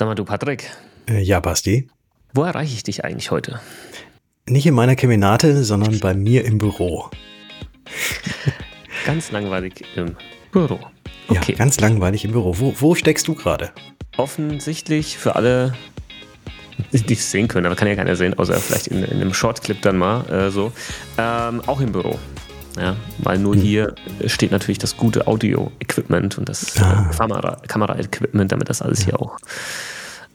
Sag mal, du Patrick. Äh, ja, Basti. Wo erreiche ich dich eigentlich heute? Nicht in meiner Keminate, sondern bei mir im Büro. ganz langweilig im Büro. Okay. Ja, ganz langweilig im Büro. Wo, wo steckst du gerade? Offensichtlich für alle, die es sehen können, aber kann ja keiner sehen, außer vielleicht in, in einem Shortclip dann mal äh, so. Ähm, auch im Büro. Ja, weil nur hm. hier steht natürlich das gute Audio-Equipment und das ah. Kamera-Equipment, damit das alles ja. hier auch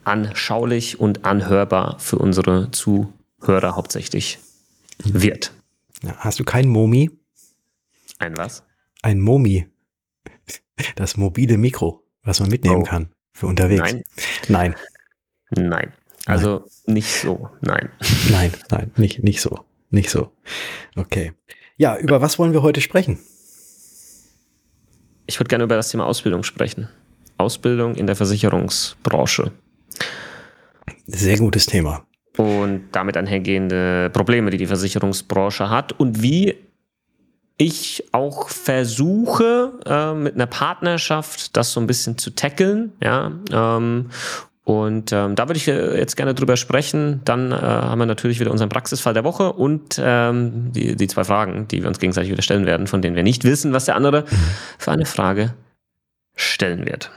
anschaulich und anhörbar für unsere Zuhörer hauptsächlich wird. Ja, hast du kein Momi? Ein was? Ein Momi. Das mobile Mikro, was man mitnehmen oh. kann für unterwegs. Nein. Nein. Nein. Also nein. nicht so. Nein. Nein, nein, nicht, nicht so. Nicht so. Okay. Ja, über was wollen wir heute sprechen? Ich würde gerne über das Thema Ausbildung sprechen. Ausbildung in der Versicherungsbranche. Sehr gutes Thema. Und damit einhergehende Probleme, die die Versicherungsbranche hat und wie ich auch versuche, äh, mit einer Partnerschaft das so ein bisschen zu tackeln, ja, ähm, und ähm, da würde ich äh, jetzt gerne drüber sprechen. Dann äh, haben wir natürlich wieder unseren Praxisfall der Woche und ähm, die, die zwei Fragen, die wir uns gegenseitig wieder stellen werden, von denen wir nicht wissen, was der andere für eine Frage stellen wird.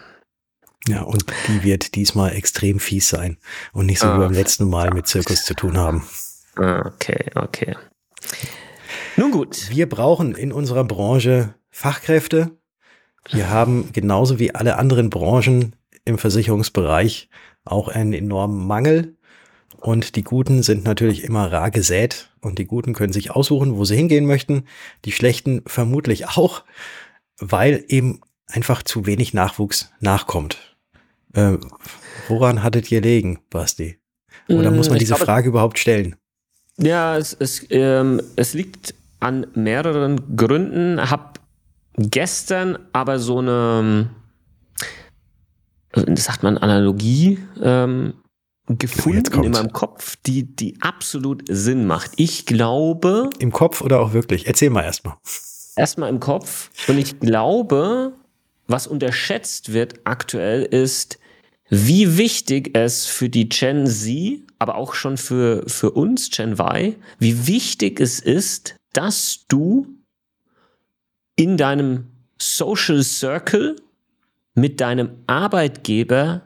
Ja, und die wird diesmal extrem fies sein und nicht so ah, wie beim letzten Mal mit Zirkus zu tun haben. Okay, okay. Nun gut. Wir brauchen in unserer Branche Fachkräfte. Wir haben genauso wie alle anderen Branchen im Versicherungsbereich auch einen enormen Mangel. Und die Guten sind natürlich immer rar gesät und die Guten können sich aussuchen, wo sie hingehen möchten. Die Schlechten vermutlich auch, weil eben einfach zu wenig Nachwuchs nachkommt. Äh, woran hattet ihr legen, Basti? Oder muss man mm, diese glaube, Frage überhaupt stellen? Ja, es, es, ähm, es liegt an mehreren Gründen. Hab gestern aber so eine sagt man, Analogie ähm, gefunden in meinem Kopf, die, die absolut Sinn macht. Ich glaube. Im Kopf oder auch wirklich? Erzähl mal erstmal. Erstmal im Kopf. Und ich glaube, was unterschätzt wird aktuell ist, wie wichtig es für die Gen Z, aber auch schon für, für uns, Gen Y, wie wichtig es ist, dass du in deinem Social Circle mit deinem Arbeitgeber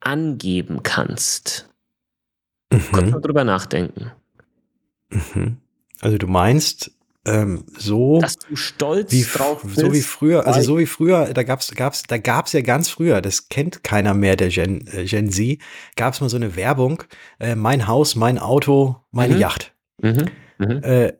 angeben kannst. Mhm. Kurz mal drüber nachdenken. Mhm. Also du meinst, ähm, so dass du stolz wie, drauf bist. So wie früher, also so wie früher, da gab's, gab's, da gab's ja ganz früher, das kennt keiner mehr der Gen, äh, Gen Z, gab's mal so eine Werbung, äh, mein Haus, mein Auto, meine mhm. Yacht. Mhm. Mhm. Äh,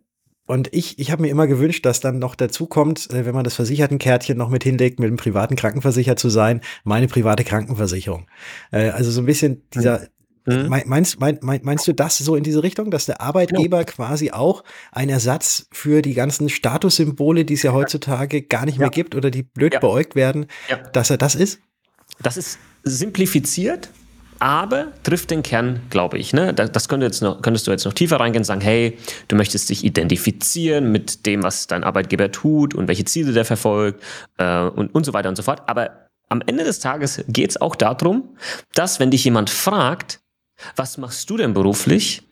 und ich, ich habe mir immer gewünscht, dass dann noch dazu kommt, äh, wenn man das Versichertenkärtchen noch mit hinlegt, mit einem privaten Krankenversicher zu sein, meine private Krankenversicherung. Äh, also so ein bisschen dieser, Mhm. Meinst, mein, meinst du das so in diese Richtung, dass der Arbeitgeber ja. quasi auch ein Ersatz für die ganzen Statussymbole, die es ja heutzutage gar nicht ja. mehr gibt oder die blöd ja. beäugt werden, dass er das ist? Das ist simplifiziert, aber trifft den Kern, glaube ich. Ne? Das könnte jetzt noch, könntest du jetzt noch tiefer reingehen und sagen, hey, du möchtest dich identifizieren mit dem, was dein Arbeitgeber tut und welche Ziele der verfolgt äh, und, und so weiter und so fort. Aber am Ende des Tages geht es auch darum, dass wenn dich jemand fragt, was machst du denn beruflich?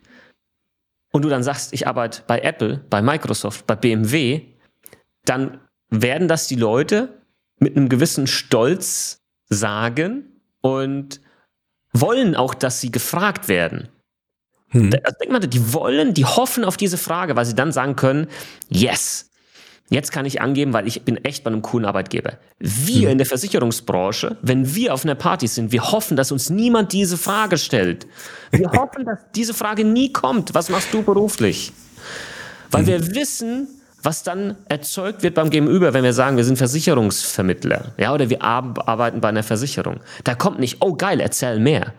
Und du dann sagst, ich arbeite bei Apple, bei Microsoft, bei BMW, dann werden das die Leute mit einem gewissen Stolz sagen und wollen auch, dass sie gefragt werden. Hm. Also denk mal, die wollen, die hoffen auf diese Frage, weil sie dann sagen können, yes, Jetzt kann ich angeben, weil ich bin echt bei einem coolen Arbeitgeber. Wir hm. in der Versicherungsbranche, wenn wir auf einer Party sind, wir hoffen, dass uns niemand diese Frage stellt. Wir hoffen, dass diese Frage nie kommt. Was machst du beruflich? Weil hm. wir wissen, was dann erzeugt wird beim Gegenüber, wenn wir sagen, wir sind Versicherungsvermittler, ja, oder wir arbeiten bei einer Versicherung. Da kommt nicht, oh geil, erzähl mehr,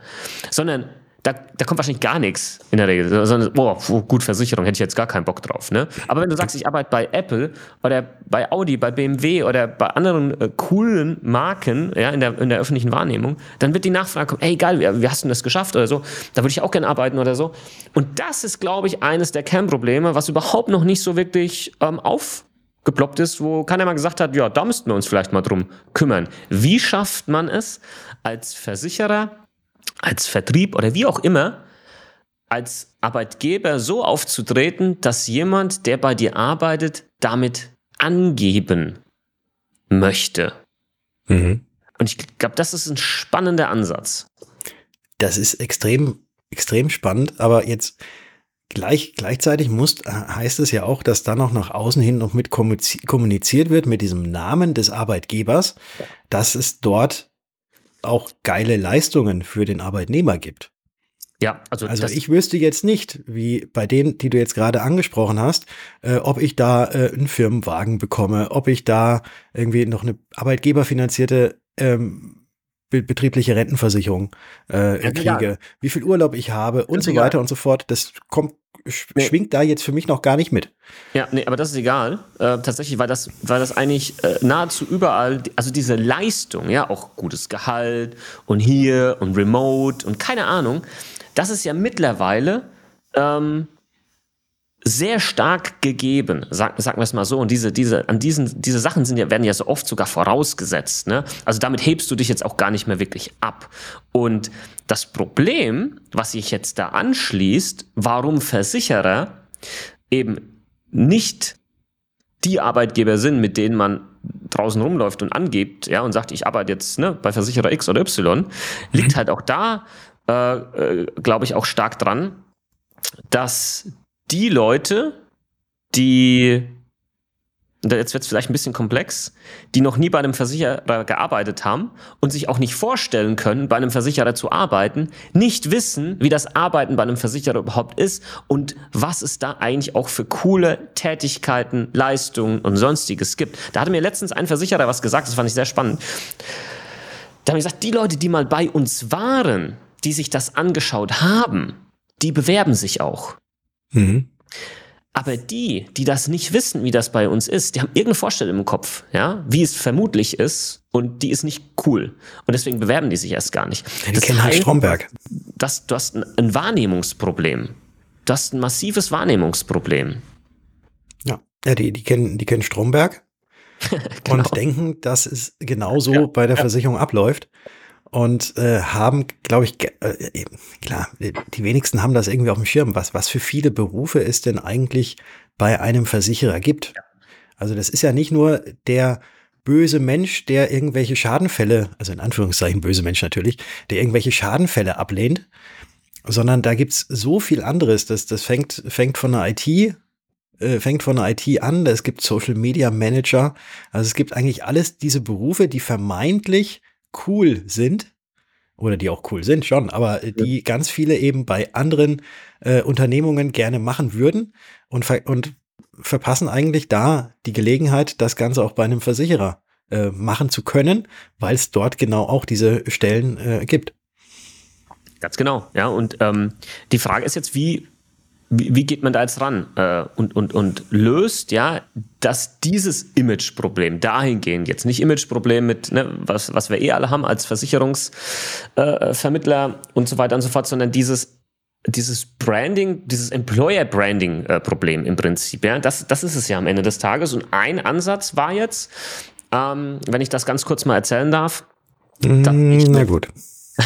sondern da, da kommt wahrscheinlich gar nichts in der Regel, sondern, boah, gut, Versicherung, hätte ich jetzt gar keinen Bock drauf, ne? Aber wenn du sagst, ich arbeite bei Apple oder bei Audi, bei BMW oder bei anderen äh, coolen Marken, ja, in der, in der öffentlichen Wahrnehmung, dann wird die Nachfrage kommen, ey, geil, wie, wie hast du das geschafft oder so? Da würde ich auch gerne arbeiten oder so. Und das ist, glaube ich, eines der Kernprobleme, was überhaupt noch nicht so wirklich ähm, aufgeploppt ist, wo keiner mal gesagt hat, ja, da müssten wir uns vielleicht mal drum kümmern. Wie schafft man es als Versicherer, als Vertrieb oder wie auch immer, als Arbeitgeber so aufzutreten, dass jemand, der bei dir arbeitet, damit angeben möchte. Mhm. Und ich glaube, das ist ein spannender Ansatz. Das ist extrem, extrem spannend, aber jetzt gleich, gleichzeitig muss, heißt es ja auch, dass dann auch nach außen hin noch mit kommuniziert wird mit diesem Namen des Arbeitgebers, dass es dort auch geile Leistungen für den Arbeitnehmer gibt. Ja, also, also ich wüsste jetzt nicht, wie bei denen, die du jetzt gerade angesprochen hast, äh, ob ich da äh, einen Firmenwagen bekomme, ob ich da irgendwie noch eine arbeitgeberfinanzierte ähm, betriebliche Rentenversicherung äh, ja, kriege, ja. wie viel Urlaub ich habe und so weiter und so fort. Das kommt nee. schwingt da jetzt für mich noch gar nicht mit. Ja, nee, aber das ist egal. Äh, tatsächlich, weil das, weil das eigentlich äh, nahezu überall, also diese Leistung, ja, auch gutes Gehalt und hier und Remote und keine Ahnung, das ist ja mittlerweile ähm, sehr stark gegeben, sag, sagen wir es mal so. Und diese, diese, an diesen, diese Sachen sind ja, werden ja so oft sogar vorausgesetzt. Ne? Also damit hebst du dich jetzt auch gar nicht mehr wirklich ab. Und das Problem, was sich jetzt da anschließt, warum Versicherer eben nicht die Arbeitgeber sind, mit denen man draußen rumläuft und angibt, ja, und sagt, ich arbeite jetzt ne, bei Versicherer X oder Y, liegt mhm. halt auch da, äh, äh, glaube ich, auch stark dran, dass die Leute, die, jetzt wird es vielleicht ein bisschen komplex, die noch nie bei einem Versicherer gearbeitet haben und sich auch nicht vorstellen können, bei einem Versicherer zu arbeiten, nicht wissen, wie das Arbeiten bei einem Versicherer überhaupt ist und was es da eigentlich auch für coole Tätigkeiten, Leistungen und sonstiges gibt. Da hatte mir letztens ein Versicherer was gesagt, das fand ich sehr spannend. Da habe ich gesagt, die Leute, die mal bei uns waren, die sich das angeschaut haben, die bewerben sich auch. Mhm. Aber die, die das nicht wissen, wie das bei uns ist, die haben irgendeine Vorstellung im Kopf, ja, wie es vermutlich ist, und die ist nicht cool. Und deswegen bewerben die sich erst gar nicht. Die das kennen heißt, Stromberg. Das, du hast ein, ein Wahrnehmungsproblem. Du hast ein massives Wahrnehmungsproblem. Ja, ja die, die, kennen, die kennen Stromberg genau. und denken, dass es genauso ja, bei der ja. Versicherung abläuft und äh, haben, glaube ich, äh, klar, die wenigsten haben das irgendwie auf dem Schirm, was, was für viele Berufe es denn eigentlich bei einem Versicherer gibt. Also das ist ja nicht nur der böse Mensch, der irgendwelche Schadenfälle, also in Anführungszeichen böse Mensch natürlich, der irgendwelche Schadenfälle ablehnt, sondern da gibt's so viel anderes. Das, das fängt, fängt von der IT, äh, fängt von der IT an, es gibt Social Media Manager, also es gibt eigentlich alles diese Berufe, die vermeintlich cool sind, oder die auch cool sind schon, aber die ja. ganz viele eben bei anderen äh, Unternehmungen gerne machen würden und, ver und verpassen eigentlich da die Gelegenheit, das Ganze auch bei einem Versicherer äh, machen zu können, weil es dort genau auch diese Stellen äh, gibt. Ganz genau, ja. Und ähm, die Frage ist jetzt, wie wie, wie geht man da jetzt ran äh, und, und, und löst ja, dass dieses Imageproblem dahingehend, jetzt nicht Imageproblem mit, ne, was, was wir eh alle haben als Versicherungsvermittler äh, und so weiter und so fort, sondern dieses dieses Branding, dieses Employer-Branding-Problem äh, im Prinzip, ja, das, das ist es ja am Ende des Tages. Und ein Ansatz war jetzt, ähm, wenn ich das ganz kurz mal erzählen darf. Mm, na gut.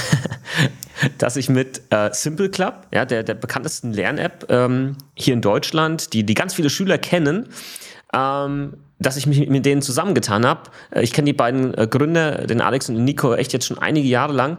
dass ich mit äh, Simple Club, ja, der, der bekanntesten Lern-App ähm, hier in Deutschland, die, die ganz viele Schüler kennen, ähm, dass ich mich mit denen zusammengetan habe. Äh, ich kenne die beiden äh, Gründer, den Alex und den Nico, echt jetzt schon einige Jahre lang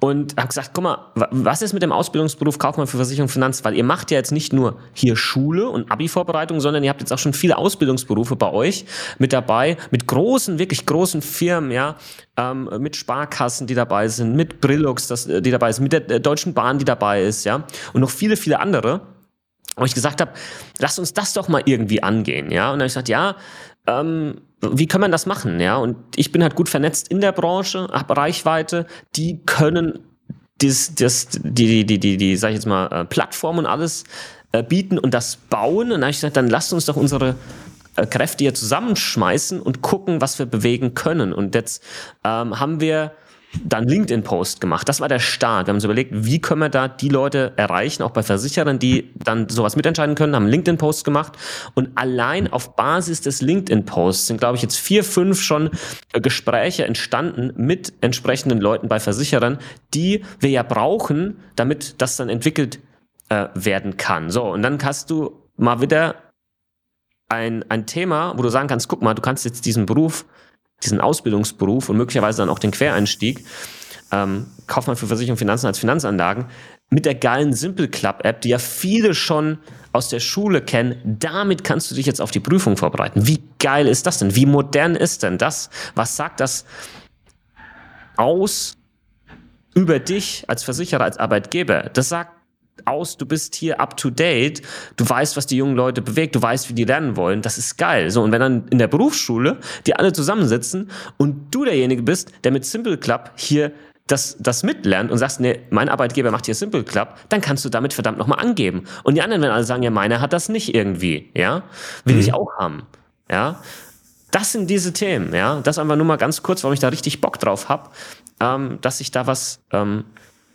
und habe gesagt, guck mal, was ist mit dem Ausbildungsberuf Kaufmann für Versicherung und Finanz? Weil ihr macht ja jetzt nicht nur hier Schule und Abi-Vorbereitung, sondern ihr habt jetzt auch schon viele Ausbildungsberufe bei euch mit dabei, mit großen, wirklich großen Firmen, ja, ähm, mit Sparkassen, die dabei sind, mit Brillux, das, äh, die dabei sind, mit der Deutschen Bahn, die dabei ist, ja, und noch viele, viele andere. Und ich gesagt habe, lasst uns das doch mal irgendwie angehen, ja. Und dann habe ich gesagt, ja, ähm, wie kann man das machen, ja? Und ich bin halt gut vernetzt in der Branche, habe Reichweite, die können das, das, die, die, die, die, die, sag ich jetzt mal, äh, Plattform und alles äh, bieten und das bauen. Und dann habe ich gesagt, dann lasst uns doch unsere äh, Kräfte hier zusammenschmeißen und gucken, was wir bewegen können. Und jetzt ähm, haben wir dann LinkedIn-Post gemacht. Das war der Start. Wir haben uns überlegt, wie können wir da die Leute erreichen, auch bei Versicherern, die dann sowas mitentscheiden können, haben LinkedIn-Post gemacht. Und allein auf Basis des LinkedIn-Posts sind, glaube ich, jetzt vier, fünf schon äh, Gespräche entstanden mit entsprechenden Leuten bei Versicherern, die wir ja brauchen, damit das dann entwickelt äh, werden kann. So, und dann hast du mal wieder ein, ein Thema, wo du sagen kannst, guck mal, du kannst jetzt diesen Beruf diesen Ausbildungsberuf und möglicherweise dann auch den Quereinstieg, ähm, Kaufmann für Versicherung und Finanzen als Finanzanlagen, mit der geilen Simple Club App, die ja viele schon aus der Schule kennen, damit kannst du dich jetzt auf die Prüfung vorbereiten. Wie geil ist das denn? Wie modern ist denn das? Was sagt das aus über dich als Versicherer, als Arbeitgeber? Das sagt aus, du bist hier up to date, du weißt, was die jungen Leute bewegt, du weißt, wie die lernen wollen, das ist geil. So, und wenn dann in der Berufsschule die alle zusammensitzen und du derjenige bist, der mit Simple Club hier das, das mitlernt und sagst, nee, mein Arbeitgeber macht hier Simple Club, dann kannst du damit verdammt nochmal angeben. Und die anderen werden alle sagen, ja, meiner hat das nicht irgendwie, ja, will mhm. ich auch haben, ja. Das sind diese Themen, ja. Das einfach nur mal ganz kurz, warum ich da richtig Bock drauf habe, ähm, dass sich da was ähm,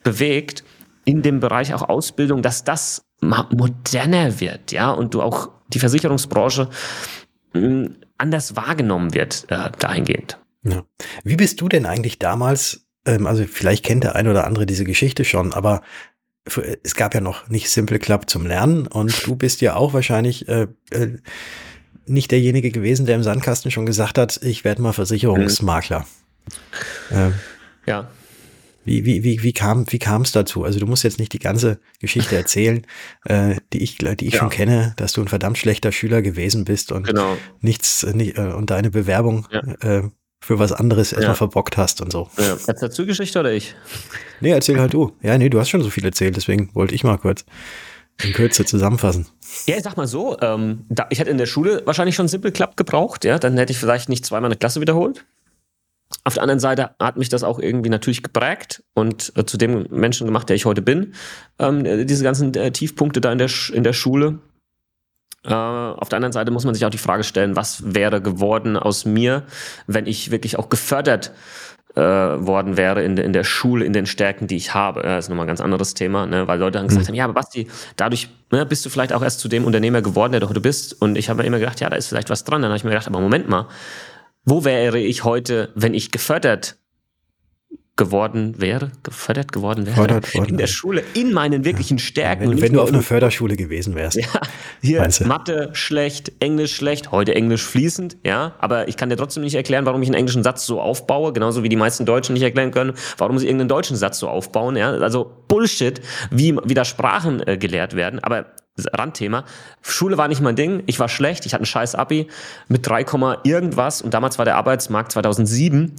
bewegt in dem Bereich auch Ausbildung, dass das moderner wird, ja, und du auch die Versicherungsbranche mh, anders wahrgenommen wird äh, dahingehend. Ja. Wie bist du denn eigentlich damals, ähm, also vielleicht kennt der ein oder andere diese Geschichte schon, aber für, es gab ja noch nicht Simple Club zum Lernen und du bist ja auch wahrscheinlich äh, äh, nicht derjenige gewesen, der im Sandkasten schon gesagt hat, ich werde mal Versicherungsmakler. Mhm. Äh, ja. Wie, wie, wie, wie kam wie kam es dazu? Also du musst jetzt nicht die ganze Geschichte erzählen, äh, die ich, die ich ja. schon kenne, dass du ein verdammt schlechter Schüler gewesen bist und genau. nichts nicht, äh, und deine Bewerbung ja. äh, für was anderes erstmal ja. verbockt hast und so. Ja. Jetzt dazu Geschichte oder ich? Nee, erzähl halt du. Ja, nee, du hast schon so viel erzählt, deswegen wollte ich mal kurz in Kürze zusammenfassen. Ja, ich sag mal so, ähm, da, ich hätte in der Schule wahrscheinlich schon Simple Club gebraucht, ja, dann hätte ich vielleicht nicht zweimal eine Klasse wiederholt. Auf der anderen Seite hat mich das auch irgendwie natürlich geprägt und äh, zu dem Menschen gemacht, der ich heute bin. Ähm, äh, diese ganzen äh, Tiefpunkte da in der, in der Schule. Äh, auf der anderen Seite muss man sich auch die Frage stellen, was wäre geworden aus mir, wenn ich wirklich auch gefördert äh, worden wäre in, in der Schule, in den Stärken, die ich habe. Ja, das ist nochmal ein ganz anderes Thema, ne? weil Leute dann gesagt mhm. haben, ja, aber Basti, dadurch ne, bist du vielleicht auch erst zu dem Unternehmer geworden, der du heute bist. Und ich habe mir immer gedacht, ja, da ist vielleicht was dran. Dann habe ich mir gedacht, aber Moment mal, wo wäre ich heute, wenn ich gefördert geworden wäre, gefördert geworden wäre? Fördert worden. in der Schule, in meinen wirklichen Stärken. Wenn, wenn du auf einer Förderschule gewesen wärst. Ja, hier Mathe schlecht, Englisch schlecht, heute Englisch fließend, ja, aber ich kann dir trotzdem nicht erklären, warum ich einen englischen Satz so aufbaue, genauso wie die meisten Deutschen nicht erklären können, warum sie irgendeinen deutschen Satz so aufbauen, ja, also Bullshit, wie, wie da Sprachen äh, gelehrt werden, aber Randthema. Schule war nicht mein Ding. Ich war schlecht. Ich hatte einen scheiß Abi mit 3, irgendwas. Und damals war der Arbeitsmarkt 2007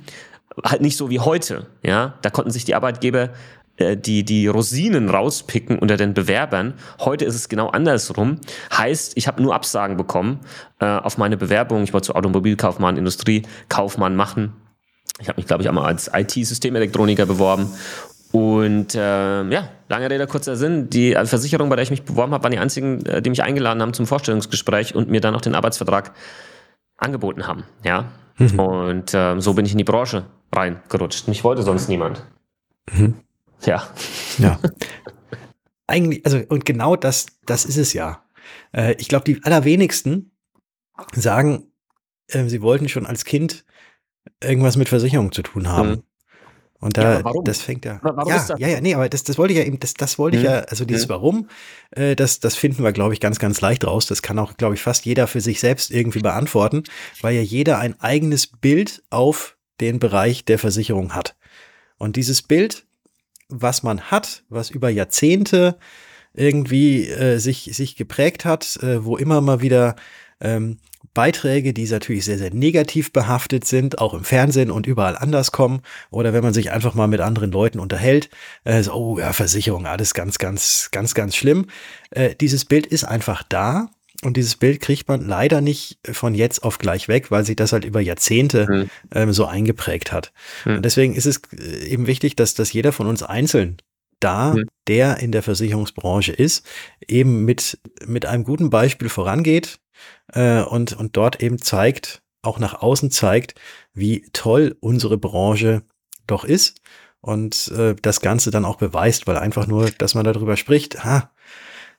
halt nicht so wie heute. Ja, da konnten sich die Arbeitgeber äh, die, die Rosinen rauspicken unter den Bewerbern. Heute ist es genau andersrum. Heißt, ich habe nur Absagen bekommen äh, auf meine Bewerbung. Ich wollte zu Automobilkaufmann, Industriekaufmann machen. Ich habe mich, glaube ich, einmal als IT-Systemelektroniker beworben und äh, ja, lange Rede, kurzer Sinn. Die Versicherung, bei der ich mich beworben habe, waren die einzigen, äh, die mich eingeladen haben zum Vorstellungsgespräch und mir dann auch den Arbeitsvertrag angeboten haben. Ja. Mhm. Und äh, so bin ich in die Branche reingerutscht. Mich wollte sonst niemand. Mhm. Ja. Ja. Eigentlich, also, und genau das, das ist es ja. Äh, ich glaube, die allerwenigsten sagen, äh, sie wollten schon als Kind irgendwas mit Versicherung zu tun haben. Mhm. Und da, ja, das fängt ja. Warum ja, ja, ja, nee, aber das, das wollte ich ja eben, das, das wollte ich ja, also dieses hm. Warum, äh, das, das finden wir, glaube ich, ganz, ganz leicht raus. Das kann auch, glaube ich, fast jeder für sich selbst irgendwie beantworten, weil ja jeder ein eigenes Bild auf den Bereich der Versicherung hat. Und dieses Bild, was man hat, was über Jahrzehnte irgendwie äh, sich, sich geprägt hat, äh, wo immer mal wieder ähm, Beiträge, die natürlich sehr, sehr negativ behaftet sind, auch im Fernsehen und überall anders kommen. Oder wenn man sich einfach mal mit anderen Leuten unterhält, äh, so, oh ja, Versicherung, alles ganz, ganz, ganz, ganz schlimm. Äh, dieses Bild ist einfach da. Und dieses Bild kriegt man leider nicht von jetzt auf gleich weg, weil sich das halt über Jahrzehnte mhm. ähm, so eingeprägt hat. Mhm. Und deswegen ist es äh, eben wichtig, dass, dass jeder von uns einzeln da, mhm. der in der Versicherungsbranche ist, eben mit, mit einem guten Beispiel vorangeht, äh, und, und dort eben zeigt, auch nach außen zeigt, wie toll unsere Branche doch ist und äh, das Ganze dann auch beweist, weil einfach nur, dass man darüber spricht, ha,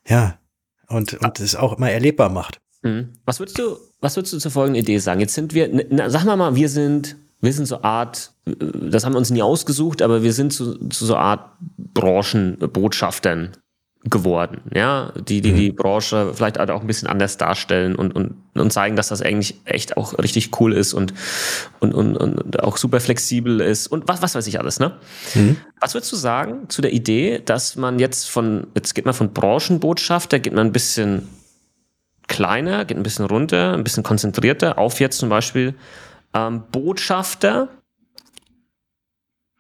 ja, und, und es auch immer erlebbar macht. Mhm. Was würdest du, was würdest du zur folgenden Idee sagen? Jetzt sind wir, na, sag mal mal, wir sind, wir sind so Art, das haben wir uns nie ausgesucht, aber wir sind zu, zu so Art Branchenbotschaftern geworden, ja, die, die, die mhm. Branche vielleicht auch ein bisschen anders darstellen und, und, und zeigen, dass das eigentlich echt auch richtig cool ist und, und, und, und auch super flexibel ist und was, was weiß ich alles, ne? Mhm. Was würdest du sagen zu der Idee, dass man jetzt von, jetzt geht man von Branchenbotschafter, geht man ein bisschen kleiner, geht ein bisschen runter, ein bisschen konzentrierter auf jetzt zum Beispiel ähm, Botschafter,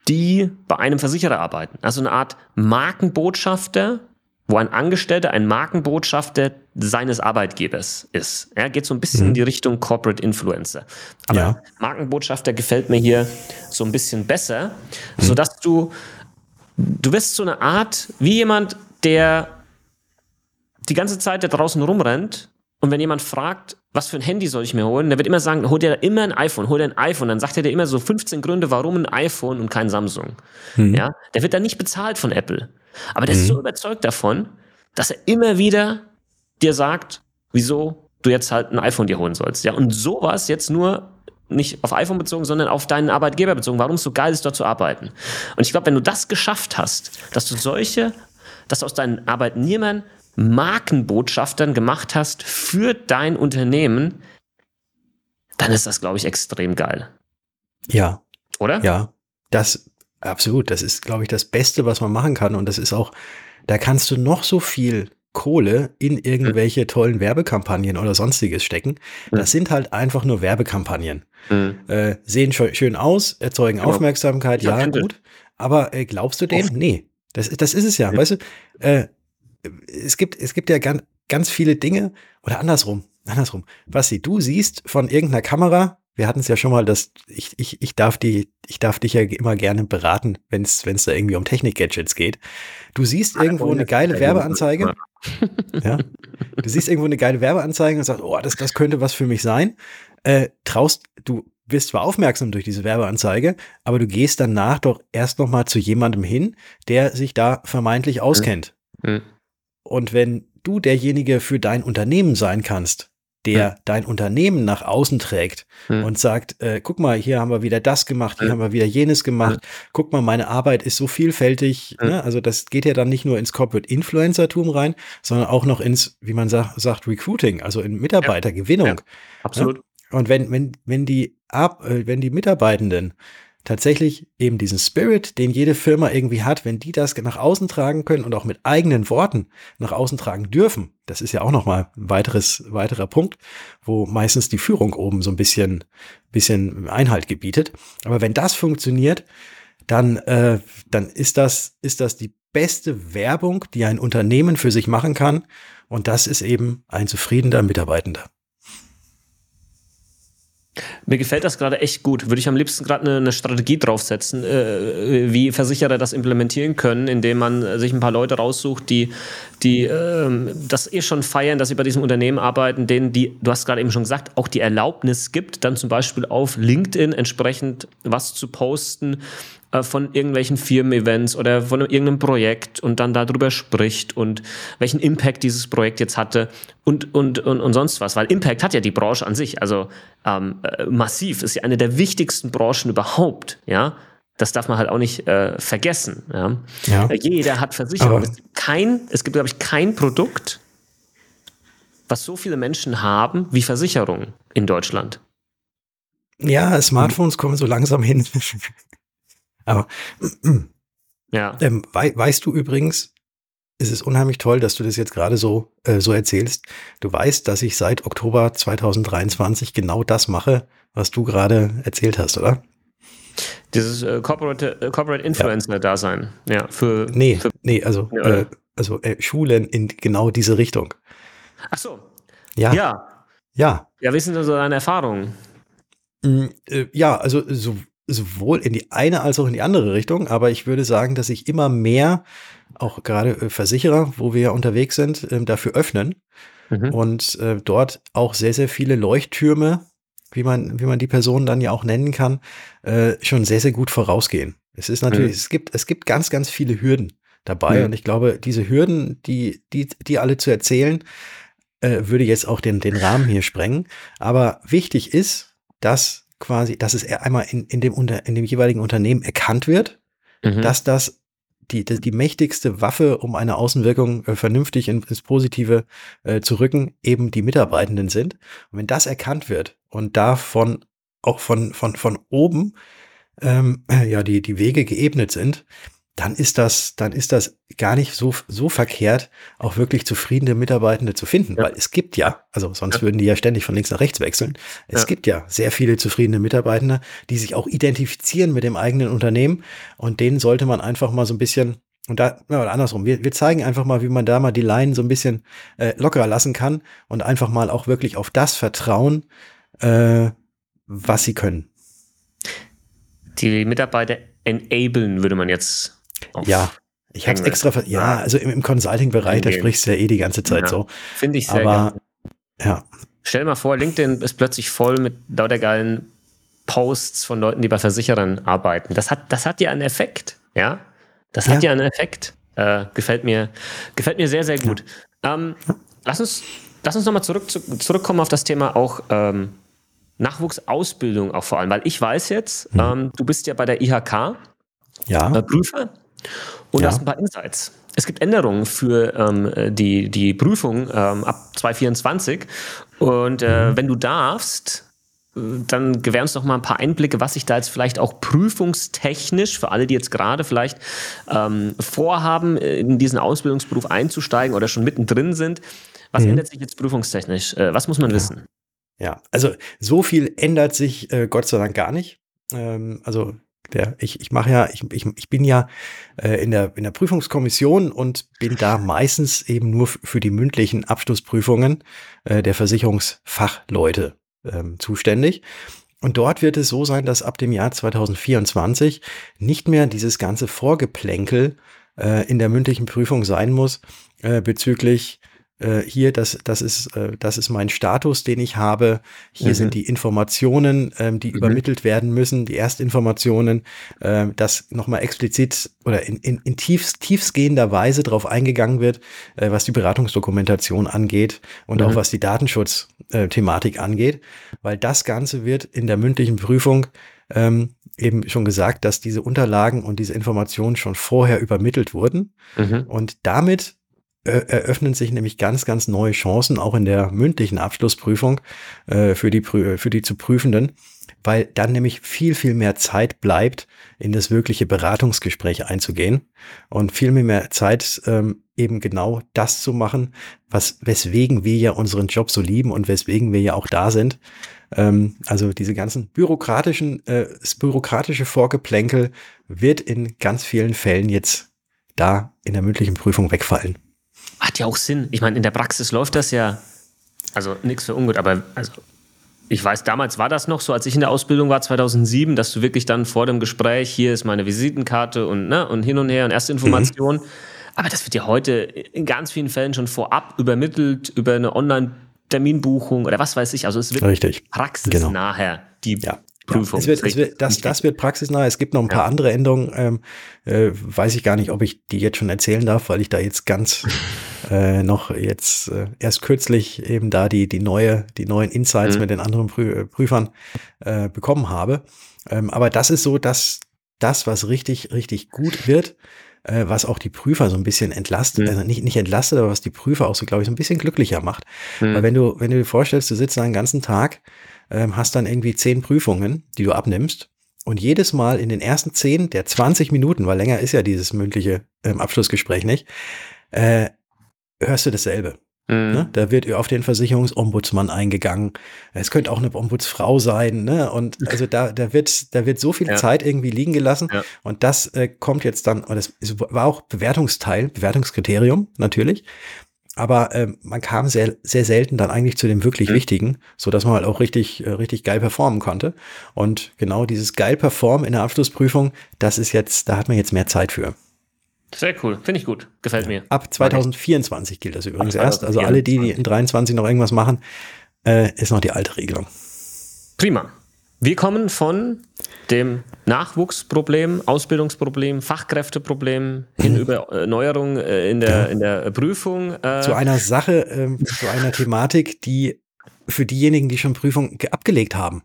die bei einem Versicherer arbeiten. Also eine Art Markenbotschafter, wo ein Angestellter, ein Markenbotschafter seines Arbeitgebers ist. Er geht so ein bisschen mhm. in die Richtung Corporate Influencer. Aber ja. Markenbotschafter gefällt mir hier so ein bisschen besser, mhm. sodass du, du wirst so eine Art, wie jemand, der die ganze Zeit da draußen rumrennt und wenn jemand fragt, was für ein Handy soll ich mir holen, der wird immer sagen, hol dir immer ein iPhone, hol dir ein iPhone. Dann sagt er dir immer so 15 Gründe, warum ein iPhone und kein Samsung. Mhm. Ja, der wird dann nicht bezahlt von Apple. Aber der mhm. ist so überzeugt davon, dass er immer wieder dir sagt, wieso du jetzt halt ein iPhone dir holen sollst. Ja, und sowas jetzt nur nicht auf iPhone bezogen, sondern auf deinen Arbeitgeber bezogen, warum es so geil ist, dort zu arbeiten. Und ich glaube, wenn du das geschafft hast, dass du solche, dass du aus deinen Arbeitnehmern Markenbotschaftern gemacht hast für dein Unternehmen, dann ist das, glaube ich, extrem geil. Ja. Oder? Ja. Das Absolut, das ist, glaube ich, das Beste, was man machen kann. Und das ist auch, da kannst du noch so viel Kohle in irgendwelche mhm. tollen Werbekampagnen oder sonstiges stecken. Das sind halt einfach nur Werbekampagnen. Mhm. Äh, sehen schön aus, erzeugen genau. Aufmerksamkeit, ja, gut. Aber äh, glaubst du dem? Nee. Das, das ist es ja. ja. Weißt du, äh, es gibt, es gibt ja ganz, ganz viele Dinge, oder andersrum, andersrum. Basti, du siehst von irgendeiner Kamera, wir hatten es ja schon mal, dass ich, ich, ich darf die, ich darf dich ja immer gerne beraten, wenn es wenn es da irgendwie um Technik-Gadgets geht. Du siehst irgendwo eine geile Werbeanzeige. ja. Du siehst irgendwo eine geile Werbeanzeige und sagst, oh, das, das könnte was für mich sein. Äh, traust, du wirst zwar aufmerksam durch diese Werbeanzeige, aber du gehst danach doch erst noch mal zu jemandem hin, der sich da vermeintlich auskennt. Mhm. Und wenn du derjenige für dein Unternehmen sein kannst, der hm. dein Unternehmen nach außen trägt hm. und sagt, äh, guck mal, hier haben wir wieder das gemacht, hier hm. haben wir wieder jenes gemacht, guck mal, meine Arbeit ist so vielfältig. Ne? Also das geht ja dann nicht nur ins Corporate Influencertum rein, sondern auch noch ins, wie man sagt, sagt Recruiting, also in Mitarbeitergewinnung. Ja. Ja. Absolut. Und wenn, wenn, wenn die ab, äh, wenn die Mitarbeitenden tatsächlich eben diesen Spirit, den jede Firma irgendwie hat, wenn die das nach außen tragen können und auch mit eigenen Worten nach außen tragen dürfen, das ist ja auch nochmal ein weiteres, weiterer Punkt, wo meistens die Führung oben so ein bisschen, bisschen Einhalt gebietet. Aber wenn das funktioniert, dann, äh, dann ist das, ist das die beste Werbung, die ein Unternehmen für sich machen kann. Und das ist eben ein zufriedener Mitarbeitender. Mir gefällt das gerade echt gut. Würde ich am liebsten gerade eine, eine, Strategie draufsetzen, äh, wie Versicherer das implementieren können, indem man sich ein paar Leute raussucht, die, die äh, das eh schon feiern, dass sie bei diesem Unternehmen arbeiten, denen die, du hast gerade eben schon gesagt, auch die Erlaubnis gibt, dann zum Beispiel auf LinkedIn entsprechend was zu posten, äh, von irgendwelchen Firmen-Events oder von irgendeinem Projekt und dann darüber spricht und welchen Impact dieses Projekt jetzt hatte und, und, und, und sonst was. Weil Impact hat ja die Branche an sich, also ähm, äh, massiv, ist ja eine der wichtigsten Branchen überhaupt, ja. Das darf man halt auch nicht äh, vergessen. Ja? ja. Äh, jeder hat Versicherung. es gibt, kein, es gibt, glaube ich, kein Produkt, was so viele Menschen haben wie Versicherungen in Deutschland. Ja, Smartphones kommen so langsam hin. Aber ja. Ähm, wei weißt du übrigens, es ist unheimlich toll, dass du das jetzt gerade so, äh, so erzählst. Du weißt, dass ich seit Oktober 2023 genau das mache, was du gerade erzählt hast, oder? Dieses äh, Corporate, äh, Corporate Influencer-Dasein, ja. ja. für, nee, für, nee, also, ja, äh, also äh, Schulen in genau diese Richtung. Ach so. Ja. Ja. Ja, ja wie sind denn so deine Erfahrungen? Mm, äh, ja, also so, sowohl in die eine als auch in die andere Richtung, aber ich würde sagen, dass sich immer mehr, auch gerade äh, Versicherer, wo wir unterwegs sind, ähm, dafür öffnen mhm. und äh, dort auch sehr, sehr viele Leuchttürme wie man, wie man die Person dann ja auch nennen kann, äh, schon sehr, sehr gut vorausgehen. Es ist natürlich, mhm. es gibt, es gibt ganz, ganz viele Hürden dabei. Mhm. Und ich glaube, diese Hürden, die, die, die alle zu erzählen, äh, würde jetzt auch den, den Rahmen hier sprengen. Aber wichtig ist, dass quasi, dass es einmal in, in, dem, unter, in dem jeweiligen Unternehmen erkannt wird, mhm. dass das die, die, die mächtigste Waffe, um eine Außenwirkung äh, vernünftig in, ins Positive äh, zu rücken, eben die Mitarbeitenden sind. Und wenn das erkannt wird und davon auch von, von, von oben ähm, ja die, die Wege geebnet sind, dann ist das, dann ist das gar nicht so, so verkehrt, auch wirklich zufriedene Mitarbeitende zu finden, ja. weil es gibt ja, also sonst ja. würden die ja ständig von links nach rechts wechseln. Es ja. gibt ja sehr viele zufriedene Mitarbeitende, die sich auch identifizieren mit dem eigenen Unternehmen und denen sollte man einfach mal so ein bisschen und da, ja, andersrum, wir, wir zeigen einfach mal, wie man da mal die Leinen so ein bisschen äh, lockerer lassen kann und einfach mal auch wirklich auf das vertrauen, äh, was sie können. Die Mitarbeiter enablen, würde man jetzt ja, ich habe es extra, ja, also im, im Consulting-Bereich, da sprichst du ja eh die ganze Zeit ja, so. Finde ich sehr Aber, ja. Stell dir mal vor, LinkedIn ist plötzlich voll mit lauter geilen Posts von Leuten, die bei Versicherern arbeiten. Das hat, das hat ja einen Effekt, ja. Das ja. hat ja einen Effekt. Äh, gefällt mir, gefällt mir sehr, sehr gut. Ja. Ähm, lass uns, lass uns nochmal zurück, zu, zurückkommen auf das Thema auch ähm, Nachwuchsausbildung auch vor allem, weil ich weiß jetzt, mhm. ähm, du bist ja bei der IHK ja. Äh, Prüfer und ja. hast ein paar Insights. Es gibt Änderungen für ähm, die, die Prüfung ähm, ab 2024. Und äh, mhm. wenn du darfst, dann gewähr uns doch mal ein paar Einblicke, was sich da jetzt vielleicht auch prüfungstechnisch für alle, die jetzt gerade vielleicht ähm, vorhaben, in diesen Ausbildungsberuf einzusteigen oder schon mittendrin sind. Was mhm. ändert sich jetzt prüfungstechnisch? Äh, was muss man ja. wissen? Ja, also so viel ändert sich äh, Gott sei Dank gar nicht. Ähm, also der, ich, ich mache ja, ich, ich, ich bin ja äh, in, der, in der Prüfungskommission und bin da meistens eben nur für die mündlichen Abschlussprüfungen äh, der Versicherungsfachleute ähm, zuständig. Und dort wird es so sein, dass ab dem Jahr 2024 nicht mehr dieses ganze Vorgeplänkel äh, in der mündlichen Prüfung sein muss äh, bezüglich äh, hier, das, das, ist, äh, das ist mein Status, den ich habe. Hier mhm. sind die Informationen, ähm, die mhm. übermittelt werden müssen, die Erstinformationen, äh, dass nochmal explizit oder in, in, in tiefst, tiefstgehender Weise darauf eingegangen wird, äh, was die Beratungsdokumentation angeht und mhm. auch was die Datenschutzthematik angeht, weil das Ganze wird in der mündlichen Prüfung ähm, eben schon gesagt, dass diese Unterlagen und diese Informationen schon vorher übermittelt wurden. Mhm. Und damit eröffnen sich nämlich ganz, ganz neue Chancen, auch in der mündlichen Abschlussprüfung äh, für, die, für die zu Prüfenden, weil dann nämlich viel, viel mehr Zeit bleibt, in das wirkliche Beratungsgespräch einzugehen und viel mehr Zeit, ähm, eben genau das zu machen, was, weswegen wir ja unseren Job so lieben und weswegen wir ja auch da sind. Ähm, also diese ganzen bürokratischen, äh, das bürokratische Vorgeplänkel wird in ganz vielen Fällen jetzt da in der mündlichen Prüfung wegfallen hat ja auch Sinn. Ich meine, in der Praxis läuft das ja, also nichts für ungut, aber also ich weiß, damals war das noch so, als ich in der Ausbildung war, 2007, dass du wirklich dann vor dem Gespräch, hier ist meine Visitenkarte und, ne, und hin und her und erste Informationen. Mhm. Aber das wird ja heute in ganz vielen Fällen schon vorab übermittelt über eine Online-Terminbuchung oder was weiß ich. Also es wird Richtig. praxisnahher, genau. die ja. Prüfung. Ja, wird, wird, das, das wird praxisnah. Es gibt noch ein paar ja. andere Änderungen. Ähm, äh, weiß ich gar nicht, ob ich die jetzt schon erzählen darf, weil ich da jetzt ganz äh, noch jetzt äh, erst kürzlich eben da die, die neue, die neuen Insights mhm. mit den anderen Prü äh, Prüfern äh, bekommen habe. Ähm, aber das ist so, dass das, was richtig, richtig gut wird, äh, was auch die Prüfer so ein bisschen entlastet, mhm. also nicht, nicht entlastet, aber was die Prüfer auch so, glaube ich, so ein bisschen glücklicher macht. Mhm. Weil wenn du, wenn du dir vorstellst, du sitzt einen ganzen Tag ähm, hast dann irgendwie zehn Prüfungen, die du abnimmst. Und jedes Mal in den ersten zehn der 20 Minuten, weil länger ist ja dieses mündliche ähm, Abschlussgespräch nicht, äh, hörst du dasselbe. Mhm. Ne? Da wird auf den Versicherungsombudsmann eingegangen. Es könnte auch eine Ombudsfrau sein. Ne? Und also da, da, wird, da wird so viel ja. Zeit irgendwie liegen gelassen. Ja. Und das äh, kommt jetzt dann, und das war auch Bewertungsteil, Bewertungskriterium natürlich. Aber äh, man kam sehr, sehr selten dann eigentlich zu dem wirklich mhm. Wichtigen, so dass man halt auch richtig, äh, richtig geil performen konnte. Und genau dieses geil performen in der Abschlussprüfung, das ist jetzt, da hat man jetzt mehr Zeit für. Sehr cool, finde ich gut, gefällt ja. mir. Ab 2024 gilt das übrigens erst. Also alle, die, die in 23 noch irgendwas machen, äh, ist noch die alte Regelung. Prima. Wir kommen von dem Nachwuchsproblem, Ausbildungsproblem, Fachkräfteproblem hin mhm. über äh, Neuerung äh, in, der, in der Prüfung. Äh zu einer Sache, äh, zu einer Thematik, die für diejenigen, die schon Prüfung abgelegt haben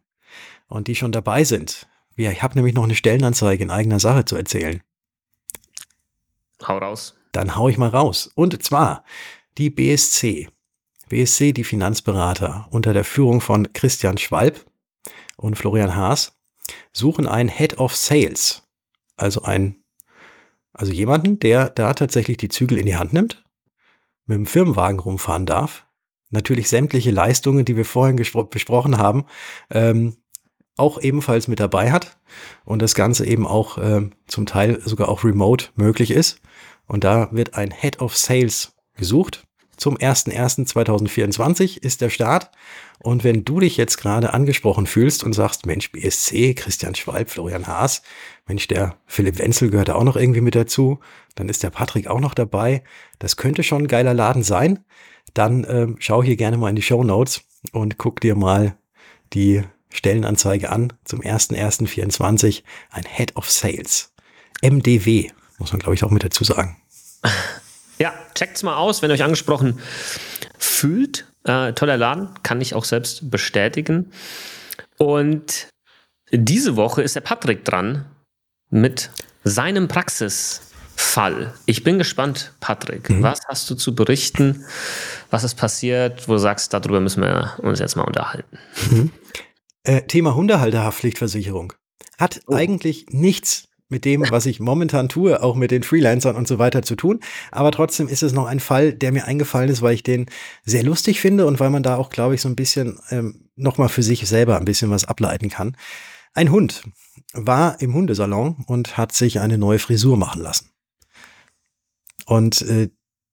und die schon dabei sind. Ja, ich habe nämlich noch eine Stellenanzeige in eigener Sache zu erzählen. Hau raus. Dann hau ich mal raus. Und zwar die BSC. BSC, die Finanzberater unter der Führung von Christian Schwalb und Florian Haas suchen einen Head of Sales. Also ein, also jemanden, der da tatsächlich die Zügel in die Hand nimmt, mit dem Firmenwagen rumfahren darf, natürlich sämtliche Leistungen, die wir vorhin besprochen haben, ähm, auch ebenfalls mit dabei hat und das Ganze eben auch äh, zum Teil sogar auch remote möglich ist. Und da wird ein Head of Sales gesucht. Zum 01.01.2024 ist der Start. Und wenn du dich jetzt gerade angesprochen fühlst und sagst, Mensch, BSC, Christian Schwalb, Florian Haas, Mensch, der Philipp Wenzel gehört da auch noch irgendwie mit dazu, dann ist der Patrick auch noch dabei. Das könnte schon ein geiler Laden sein. Dann äh, schau hier gerne mal in die Show Notes und guck dir mal die Stellenanzeige an zum 1.1.24 ein Head of Sales. MDW, muss man glaube ich auch mit dazu sagen. Ja, checkt's mal aus, wenn ihr euch angesprochen fühlt. Äh, toller Laden, kann ich auch selbst bestätigen. Und diese Woche ist der Patrick dran mit seinem Praxisfall. Ich bin gespannt, Patrick. Mhm. Was hast du zu berichten? Was ist passiert, wo du sagst, darüber müssen wir uns jetzt mal unterhalten? Mhm. Äh, Thema Hundehalterhaftpflichtversicherung. Hat oh. eigentlich nichts mit dem, was ich momentan tue, auch mit den Freelancern und so weiter zu tun. Aber trotzdem ist es noch ein Fall, der mir eingefallen ist, weil ich den sehr lustig finde und weil man da auch, glaube ich, so ein bisschen ähm, nochmal für sich selber ein bisschen was ableiten kann. Ein Hund war im Hundesalon und hat sich eine neue Frisur machen lassen. Und äh,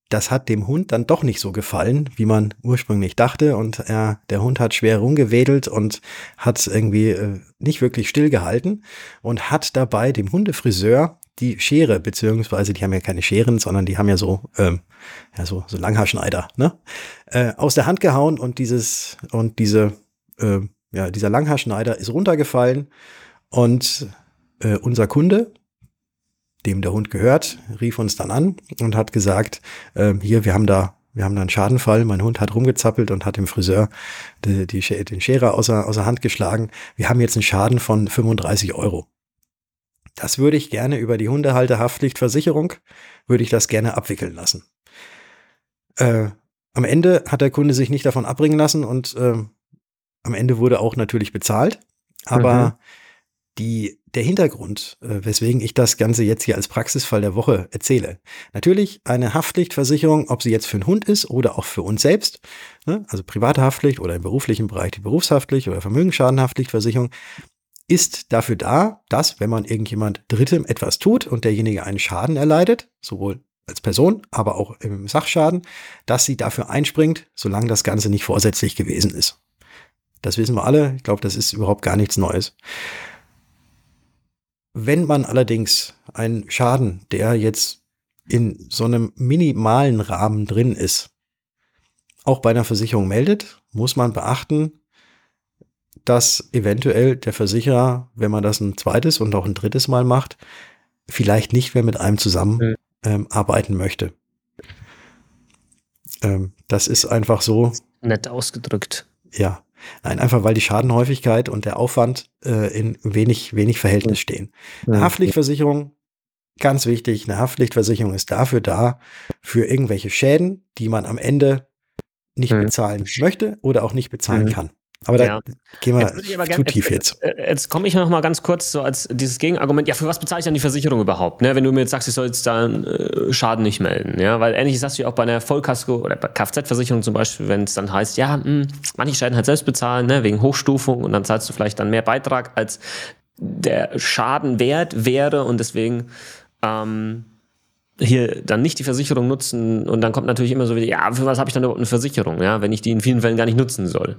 das hat dem Hund dann doch nicht so gefallen, wie man ursprünglich dachte. Und er, der Hund hat schwer rumgewedelt und hat irgendwie äh, nicht wirklich stillgehalten und hat dabei dem Hundefriseur die Schere, beziehungsweise die haben ja keine Scheren, sondern die haben ja so, ähm, ja, so, so Langhaarschneider, ne? Äh, aus der Hand gehauen und dieses, und diese, äh, ja, dieser Langhaarschneider ist runtergefallen und äh, unser Kunde, dem der Hund gehört, rief uns dann an und hat gesagt, äh, hier, wir haben da wir haben da einen Schadenfall. Mein Hund hat rumgezappelt und hat dem Friseur die, die, den Scherer außer, außer Hand geschlagen. Wir haben jetzt einen Schaden von 35 Euro. Das würde ich gerne über die Hundehalterhaftpflichtversicherung, würde ich das gerne abwickeln lassen. Äh, am Ende hat der Kunde sich nicht davon abbringen lassen und äh, am Ende wurde auch natürlich bezahlt. Aber mhm die, der Hintergrund, äh, weswegen ich das Ganze jetzt hier als Praxisfall der Woche erzähle. Natürlich eine Haftpflichtversicherung, ob sie jetzt für einen Hund ist oder auch für uns selbst, ne? also private Haftpflicht oder im beruflichen Bereich die Berufshaftpflicht oder Vermögensschadenhaftpflichtversicherung, ist dafür da, dass, wenn man irgendjemand Drittem etwas tut und derjenige einen Schaden erleidet, sowohl als Person, aber auch im Sachschaden, dass sie dafür einspringt, solange das Ganze nicht vorsätzlich gewesen ist. Das wissen wir alle. Ich glaube, das ist überhaupt gar nichts Neues. Wenn man allerdings einen Schaden, der jetzt in so einem minimalen Rahmen drin ist, auch bei einer Versicherung meldet, muss man beachten, dass eventuell der Versicherer, wenn man das ein zweites und auch ein drittes Mal macht, vielleicht nicht mehr mit einem zusammen ähm, arbeiten möchte. Ähm, das ist einfach so. Nett ausgedrückt. Ja. Nein, einfach weil die Schadenhäufigkeit und der Aufwand äh, in wenig, wenig Verhältnis stehen. Eine Haftpflichtversicherung, ganz wichtig, eine Haftpflichtversicherung ist dafür da, für irgendwelche Schäden, die man am Ende nicht bezahlen möchte oder auch nicht bezahlen kann. Aber da ja. gehen wir jetzt zu tief jetzt. Jetzt, jetzt komme ich noch mal ganz kurz so als dieses Gegenargument. Ja, für was bezahle ich dann die Versicherung überhaupt? Ne? Wenn du mir jetzt sagst, ich soll jetzt da äh, Schaden nicht melden. Ja, weil ähnlich sagst du ja auch bei einer Vollkasko oder bei Kfz-Versicherung zum Beispiel, wenn es dann heißt, ja, mh, hm, manche Schäden halt selbst bezahlen, ne, wegen Hochstufung und dann zahlst du vielleicht dann mehr Beitrag, als der Schaden wert wäre und deswegen ähm, hier dann nicht die Versicherung nutzen und dann kommt natürlich immer so wieder, ja, für was habe ich dann überhaupt eine Versicherung, ja, wenn ich die in vielen Fällen gar nicht nutzen soll.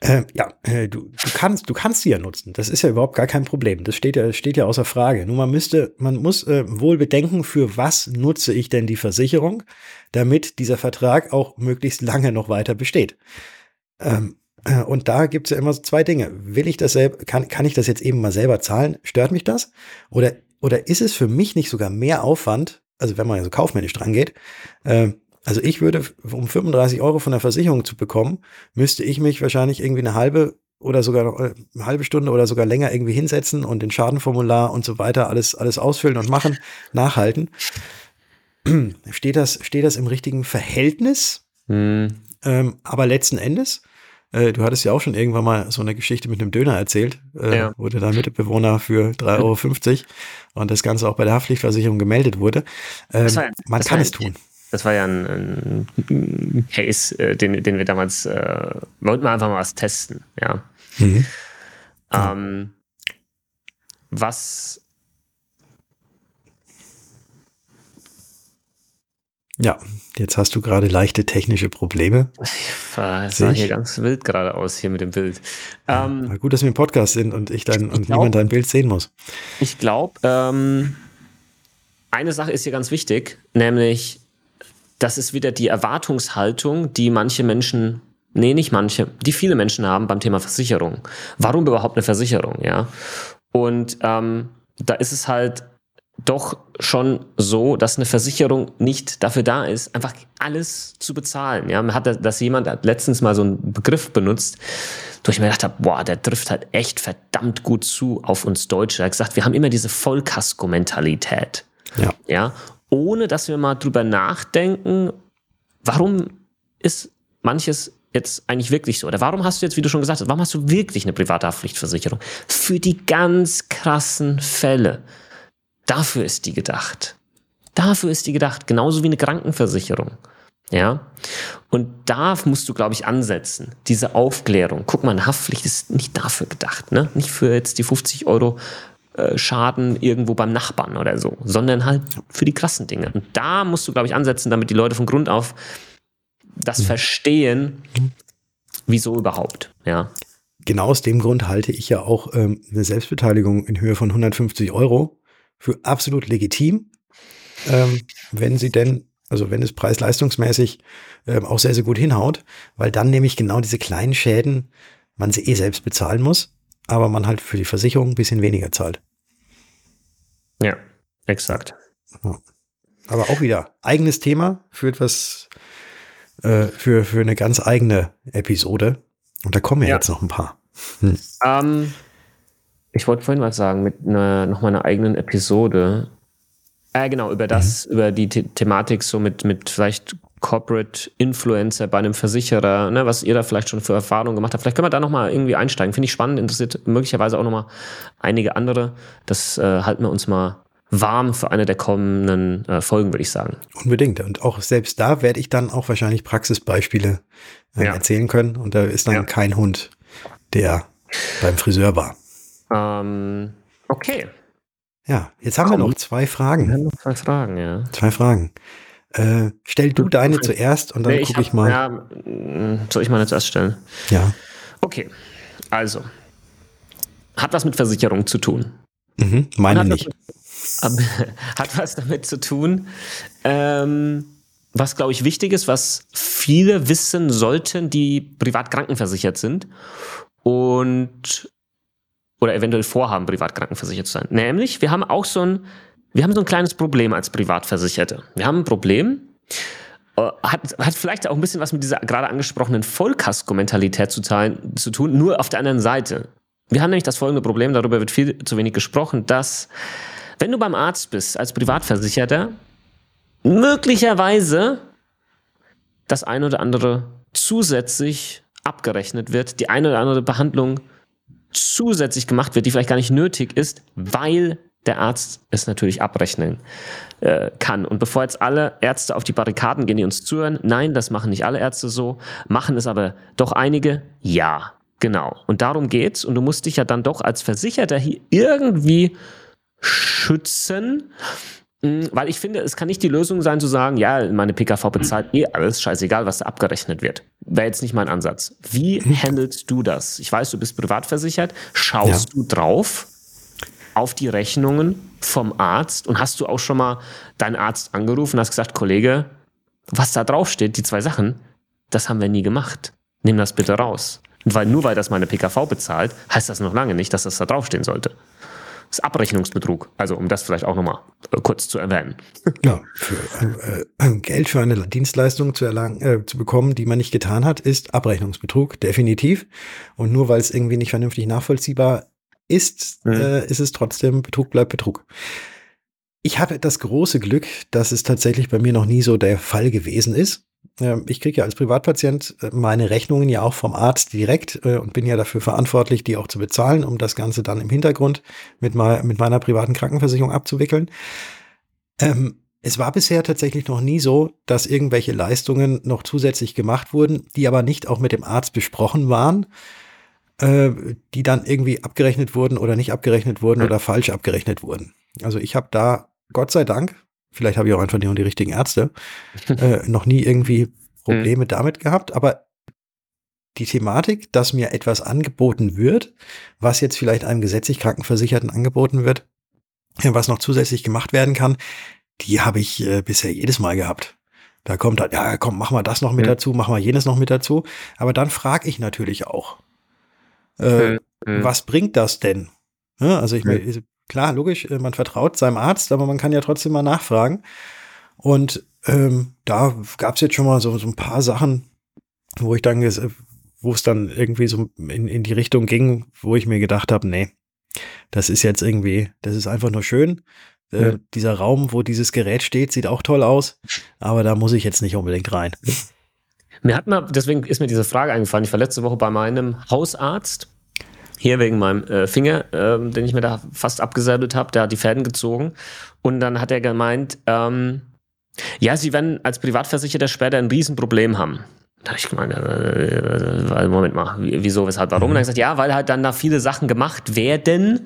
Äh, ja, äh, du, du kannst, du kannst sie ja nutzen. Das ist ja überhaupt gar kein Problem. Das steht ja, steht ja außer Frage. Nur man müsste, man muss äh, wohl bedenken, für was nutze ich denn die Versicherung, damit dieser Vertrag auch möglichst lange noch weiter besteht. Ähm, Äh, und da gibt es ja immer so zwei Dinge. Will ich das selber, kann, kann ich das jetzt eben mal selber zahlen? Stört mich das? Oder, oder ist es für mich nicht sogar mehr Aufwand, also wenn man so kaufmännisch dran geht, äh, also ich würde, um 35 Euro von der Versicherung zu bekommen, müsste ich mich wahrscheinlich irgendwie eine halbe oder sogar noch äh, eine halbe Stunde oder sogar länger irgendwie hinsetzen und den Schadenformular und so weiter alles, alles ausfüllen und machen, nachhalten. Steht das, steht das im richtigen Verhältnis? Hm. Ähm, aber letzten Endes, äh, du hattest ja auch schon irgendwann mal so eine Geschichte mit einem Döner erzählt, äh, ja. wurde dein Mitbewohner für 3,50 Euro und das Ganze auch bei der Haftpflichtversicherung gemeldet wurde. Ähm, man kann es tun. Das war ja ein, ein Case, äh, den, den wir damals äh, wollten wir einfach mal was testen, ja. Mhm. Ähm, was Ja, jetzt hast du gerade leichte technische Probleme. Es sah hier ganz wild gerade aus, hier mit dem Bild. Ja, ähm, gut, dass wir im Podcast sind und ich dein, ich und glaub, niemand dein Bild sehen muss. Ich glaube, ähm, eine Sache ist hier ganz wichtig, nämlich, das ist wieder die Erwartungshaltung, die manche Menschen, nee, nicht manche, die viele Menschen haben beim Thema Versicherung. Warum überhaupt eine Versicherung, ja? Und ähm, da ist es halt doch schon so, dass eine Versicherung nicht dafür da ist, einfach alles zu bezahlen. Ja, man hat das jemand hat letztens mal so einen Begriff benutzt, wo ich mir gedacht habe, boah, der trifft halt echt verdammt gut zu auf uns Deutsche. Er hat gesagt, wir haben immer diese Vollkasko-Mentalität. Ja. ja. Ohne dass wir mal drüber nachdenken, warum ist manches jetzt eigentlich wirklich so? Oder warum hast du jetzt, wie du schon gesagt hast, warum hast du wirklich eine private Haftpflichtversicherung? Für die ganz krassen Fälle. Dafür ist die gedacht. Dafür ist die gedacht, genauso wie eine Krankenversicherung. Ja. Und da musst du, glaube ich, ansetzen. Diese Aufklärung. Guck mal, eine Haftpflicht ist nicht dafür gedacht, ne? Nicht für jetzt die 50 Euro äh, Schaden irgendwo beim Nachbarn oder so, sondern halt für die krassen Dinge. Und da musst du, glaube ich, ansetzen, damit die Leute von Grund auf das mhm. verstehen, wieso überhaupt, ja. Genau aus dem Grund halte ich ja auch ähm, eine Selbstbeteiligung in Höhe von 150 Euro für absolut legitim, ähm, wenn sie denn, also wenn es preis-leistungsmäßig ähm, auch sehr, sehr gut hinhaut, weil dann nämlich genau diese kleinen Schäden man sie eh selbst bezahlen muss, aber man halt für die Versicherung ein bisschen weniger zahlt. Ja, exakt. Aber auch wieder eigenes Thema für etwas, äh, für, für eine ganz eigene Episode. Und da kommen ja, ja. jetzt noch ein paar. Hm. Ähm, ich wollte vorhin was sagen mit einer, noch mal einer eigenen Episode. Äh, genau, über das, mhm. über die The Thematik so mit, mit vielleicht Corporate Influencer bei einem Versicherer, ne, was ihr da vielleicht schon für Erfahrungen gemacht habt. Vielleicht können wir da nochmal irgendwie einsteigen. Finde ich spannend, interessiert möglicherweise auch nochmal einige andere. Das äh, halten wir uns mal warm für eine der kommenden äh, Folgen, würde ich sagen. Unbedingt. Und auch selbst da werde ich dann auch wahrscheinlich Praxisbeispiele äh, ja. erzählen können. Und da ist dann ja. kein Hund, der beim Friseur war. Ähm, okay. Ja, jetzt haben Komm. wir noch zwei Fragen. Wir haben noch zwei Fragen, ja. Zwei Fragen. Äh, stell du deine okay. zuerst und dann nee, gucke ich, mal. Ja, mm, soll ich meine zuerst stellen? Ja. Okay, also. Hat was mit Versicherung zu tun. Mhm, meine nicht. Was, hat was damit zu tun, ähm, was, glaube ich, wichtig ist, was viele wissen sollten, die privat krankenversichert sind. Und oder eventuell vorhaben, privat krankenversichert zu sein. Nämlich, wir haben auch so ein, wir haben so ein kleines Problem als Privatversicherte. Wir haben ein Problem, äh, hat, hat vielleicht auch ein bisschen was mit dieser gerade angesprochenen Vollkasko-Mentalität zu, zu tun, nur auf der anderen Seite. Wir haben nämlich das folgende Problem, darüber wird viel zu wenig gesprochen, dass wenn du beim Arzt bist als Privatversicherter, möglicherweise das eine oder andere zusätzlich abgerechnet wird, die eine oder andere Behandlung zusätzlich gemacht wird, die vielleicht gar nicht nötig ist, weil der Arzt es natürlich abrechnen äh, kann. Und bevor jetzt alle Ärzte auf die Barrikaden gehen, die uns zuhören, nein, das machen nicht alle Ärzte so, machen es aber doch einige, ja, genau. Und darum geht's. Und du musst dich ja dann doch als Versicherter hier irgendwie schützen Mm, weil ich finde, es kann nicht die Lösung sein zu sagen, ja, meine PKV bezahlt eh alles, scheißegal, was da abgerechnet wird. Wäre jetzt nicht mein Ansatz. Wie handelst du das? Ich weiß, du bist privat versichert. Schaust ja. du drauf auf die Rechnungen vom Arzt und hast du auch schon mal deinen Arzt angerufen und hast gesagt, Kollege, was da drauf steht, die zwei Sachen, das haben wir nie gemacht. Nimm das bitte raus. weil nur weil das meine PKV bezahlt, heißt das noch lange nicht, dass das da draufstehen sollte. Das ist Abrechnungsbetrug. Also um das vielleicht auch nochmal äh, kurz zu erwähnen. Ja, für, äh, äh, Geld für eine Dienstleistung zu erlangen, äh, zu bekommen, die man nicht getan hat, ist Abrechnungsbetrug, definitiv. Und nur weil es irgendwie nicht vernünftig nachvollziehbar ist, mhm. äh, ist es trotzdem Betrug bleibt Betrug. Ich habe das große Glück, dass es tatsächlich bei mir noch nie so der Fall gewesen ist. Ähm, ich kriege ja als Privatpatient äh, meine Rechnungen ja auch vom Arzt direkt äh, und bin ja dafür verantwortlich, die auch zu bezahlen, um das Ganze dann im Hintergrund mit, meiner privaten Krankenversicherung abzuwickeln. Ähm, es war bisher tatsächlich noch nie so, dass irgendwelche Leistungen noch zusätzlich gemacht wurden, die aber nicht auch mit dem Arzt besprochen waren, äh, die dann irgendwie abgerechnet wurden oder nicht abgerechnet wurden oder falsch abgerechnet wurden. Also ich habe da, Gott sei Dank, vielleicht habe ich auch einfach nicht die richtigen Ärzte, äh, noch nie irgendwie Probleme mhm. damit gehabt, aber die Thematik, dass mir etwas angeboten wird, was jetzt vielleicht einem gesetzlich Krankenversicherten angeboten wird, was noch zusätzlich gemacht werden kann, die habe ich äh, bisher jedes Mal gehabt. Da kommt halt, ja, komm, mach mal das noch mit mhm. dazu, mach mal jenes noch mit dazu. Aber dann frage ich natürlich auch, äh, mhm. was bringt das denn? Ja, also ich meine, klar, logisch, äh, man vertraut seinem Arzt, aber man kann ja trotzdem mal nachfragen. Und ähm, da gab es jetzt schon mal so, so ein paar Sachen, wo ich dann, wo es dann irgendwie so in, in die Richtung ging, wo ich mir gedacht habe, nee, das ist jetzt irgendwie, das ist einfach nur schön. Äh, ja. Dieser Raum, wo dieses Gerät steht, sieht auch toll aus, aber da muss ich jetzt nicht unbedingt rein. Mir hat mal, deswegen ist mir diese Frage eingefallen. Ich war letzte Woche bei meinem Hausarzt hier wegen meinem äh, Finger, äh, den ich mir da fast abgesäbelt habe, der hat die Fäden gezogen. Und dann hat er gemeint, ähm, ja, sie werden als Privatversicherter später ein Riesenproblem haben. Da habe ich gemeint, äh, äh, Moment mal, wieso, weshalb, warum? Und hat gesagt, ja, weil halt dann da viele Sachen gemacht werden,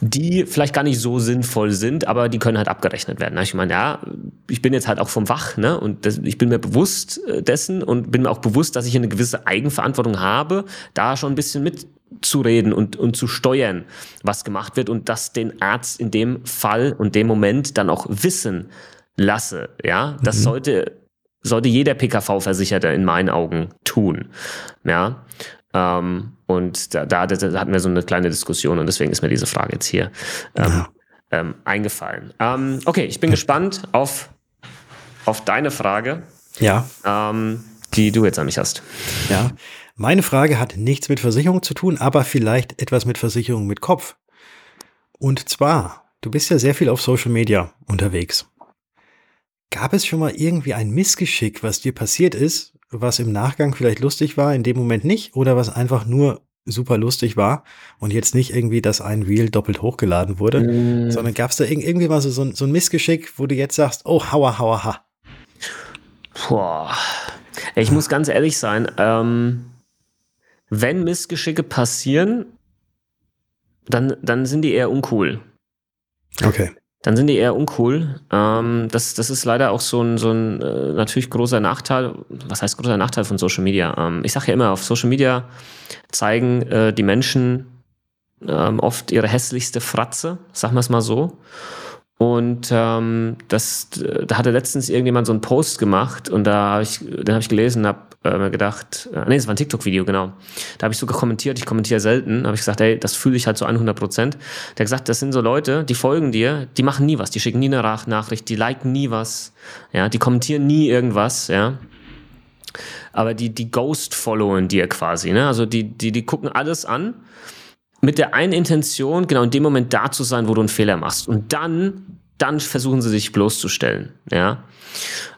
die vielleicht gar nicht so sinnvoll sind, aber die können halt abgerechnet werden. Da habe ich gemeint, ja, ich bin jetzt halt auch vom Wach, ne? Und das, ich bin mir bewusst äh, dessen und bin mir auch bewusst, dass ich eine gewisse Eigenverantwortung habe, da schon ein bisschen mit zu reden und, und zu steuern, was gemacht wird und das den Arzt in dem Fall und dem Moment dann auch wissen lasse. Ja, das mhm. sollte, sollte jeder PKV-Versicherter in meinen Augen tun. Ja, ähm, und da, da, da, hatten wir so eine kleine Diskussion und deswegen ist mir diese Frage jetzt hier ähm, ja. ähm, eingefallen. Ähm, okay, ich bin gespannt auf, auf deine Frage. Ja. Ähm, die du jetzt an mich hast. Ja. Meine Frage hat nichts mit Versicherung zu tun, aber vielleicht etwas mit Versicherung mit Kopf. Und zwar, du bist ja sehr viel auf Social Media unterwegs. Gab es schon mal irgendwie ein Missgeschick, was dir passiert ist, was im Nachgang vielleicht lustig war, in dem Moment nicht, oder was einfach nur super lustig war und jetzt nicht irgendwie, dass ein Reel doppelt hochgeladen wurde, mm. sondern gab es da irgendwie mal so, so, so ein Missgeschick, wo du jetzt sagst, oh, hauer, hauer, ha. Boah. Ich muss ganz ehrlich sein, ähm, wenn Missgeschicke passieren, dann, dann sind die eher uncool. Okay. Dann sind die eher uncool. Ähm, das, das ist leider auch so ein, so ein äh, natürlich großer Nachteil. Was heißt großer Nachteil von Social Media? Ähm, ich sage ja immer, auf Social Media zeigen äh, die Menschen ähm, oft ihre hässlichste Fratze, sagen wir es mal so. Und ähm, das, da hatte letztens irgendjemand so einen Post gemacht und da habe ich, den habe ich gelesen, habe äh, mir gedacht, äh, nee, es war ein TikTok-Video, genau. Da habe ich sogar kommentiert, ich kommentiere selten, habe ich gesagt, ey, das fühle ich halt so 100 Prozent. Der hat gesagt, das sind so Leute, die folgen dir, die machen nie was, die schicken nie eine Nachricht, die liken nie was, ja, die kommentieren nie irgendwas, ja. Aber die, die ghost-followen dir quasi, ne? Also die, die, die gucken alles an mit der einen Intention, genau in dem Moment da zu sein, wo du einen Fehler machst. Und dann, dann versuchen sie sich bloßzustellen, ja.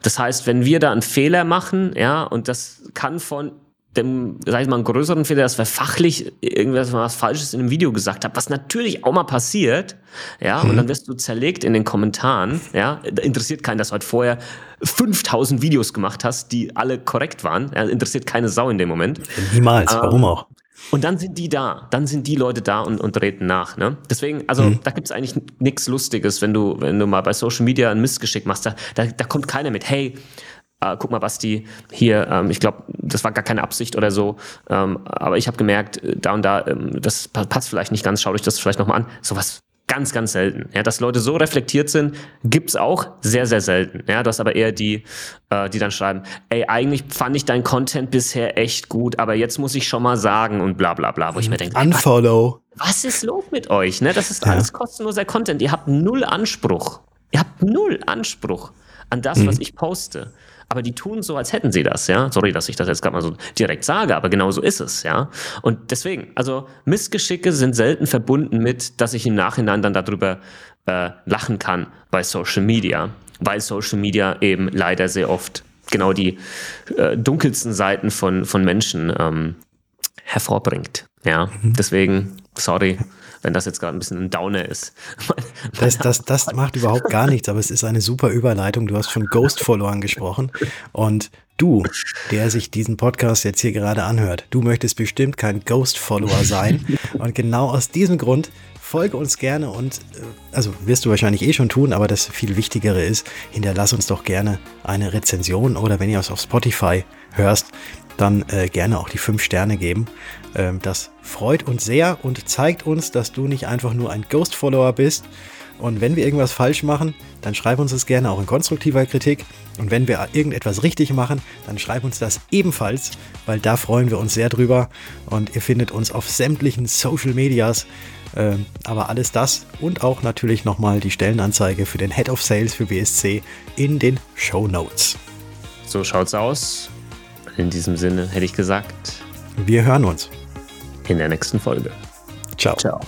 Das heißt, wenn wir da einen Fehler machen, ja, und das kann von dem, sag ich mal, einen größeren Fehler, dass wir fachlich irgendwas was Falsches in einem Video gesagt haben, was natürlich auch mal passiert, ja, mhm. und dann wirst du zerlegt in den Kommentaren, ja, da interessiert keinen, dass du halt vorher 5000 Videos gemacht hast, die alle korrekt waren, ja, interessiert keine Sau in dem Moment. Niemals, ähm, warum auch? Und dann sind die da, dann sind die Leute da und, und treten nach. Ne? Deswegen, also mhm. da gibt's eigentlich nichts Lustiges, wenn du, wenn du mal bei Social Media ein Missgeschick machst. Da, da, da kommt keiner mit, hey, äh, guck mal, Basti, hier, ähm, ich glaube, das war gar keine Absicht oder so, ähm, aber ich habe gemerkt, äh, da und da, ähm, das passt vielleicht nicht ganz, schau dich das vielleicht nochmal an. Sowas ganz, ganz selten. Ja, dass Leute so reflektiert sind, gibt's auch sehr, sehr selten. Ja, du hast aber eher die, äh, die dann schreiben, ey, eigentlich fand ich dein Content bisher echt gut, aber jetzt muss ich schon mal sagen und bla bla bla, wo ich mir denke, Unfollow. Was, was ist los mit euch? Ne? Das ist alles ja. kostenloser Content. Ihr habt null Anspruch. Ihr habt null Anspruch an das, mhm. was ich poste aber die tun so, als hätten sie das, ja. Sorry, dass ich das jetzt gerade mal so direkt sage, aber genau so ist es, ja. Und deswegen, also Missgeschicke sind selten verbunden mit, dass ich im Nachhinein dann darüber äh, lachen kann bei Social Media, weil Social Media eben leider sehr oft genau die äh, dunkelsten Seiten von, von Menschen ähm, hervorbringt. Ja, mhm. deswegen, sorry, wenn das jetzt gerade ein bisschen ein Downer ist. das, das, das macht überhaupt gar nichts, aber es ist eine super Überleitung. Du hast von Ghost-Followern gesprochen und du, der sich diesen Podcast jetzt hier gerade anhört, du möchtest bestimmt kein Ghost-Follower sein und genau aus diesem Grund folge uns gerne und äh, also wirst du wahrscheinlich eh schon tun, aber das viel Wichtigere ist, hinterlass uns doch gerne eine Rezension oder wenn ihr es auf Spotify hörst, dann äh, gerne auch die fünf Sterne geben. Ähm, das freut uns sehr und zeigt uns, dass du nicht einfach nur ein Ghost-Follower bist. Und wenn wir irgendwas falsch machen, dann schreib uns das gerne auch in konstruktiver Kritik. Und wenn wir irgendetwas richtig machen, dann schreib uns das ebenfalls, weil da freuen wir uns sehr drüber. Und ihr findet uns auf sämtlichen Social Medias. Ähm, aber alles das und auch natürlich nochmal die Stellenanzeige für den Head of Sales für BSC in den Show Notes. So schaut's aus. In diesem Sinne hätte ich gesagt. Wir hören uns. In der nächsten Folge. Ciao. Ciao.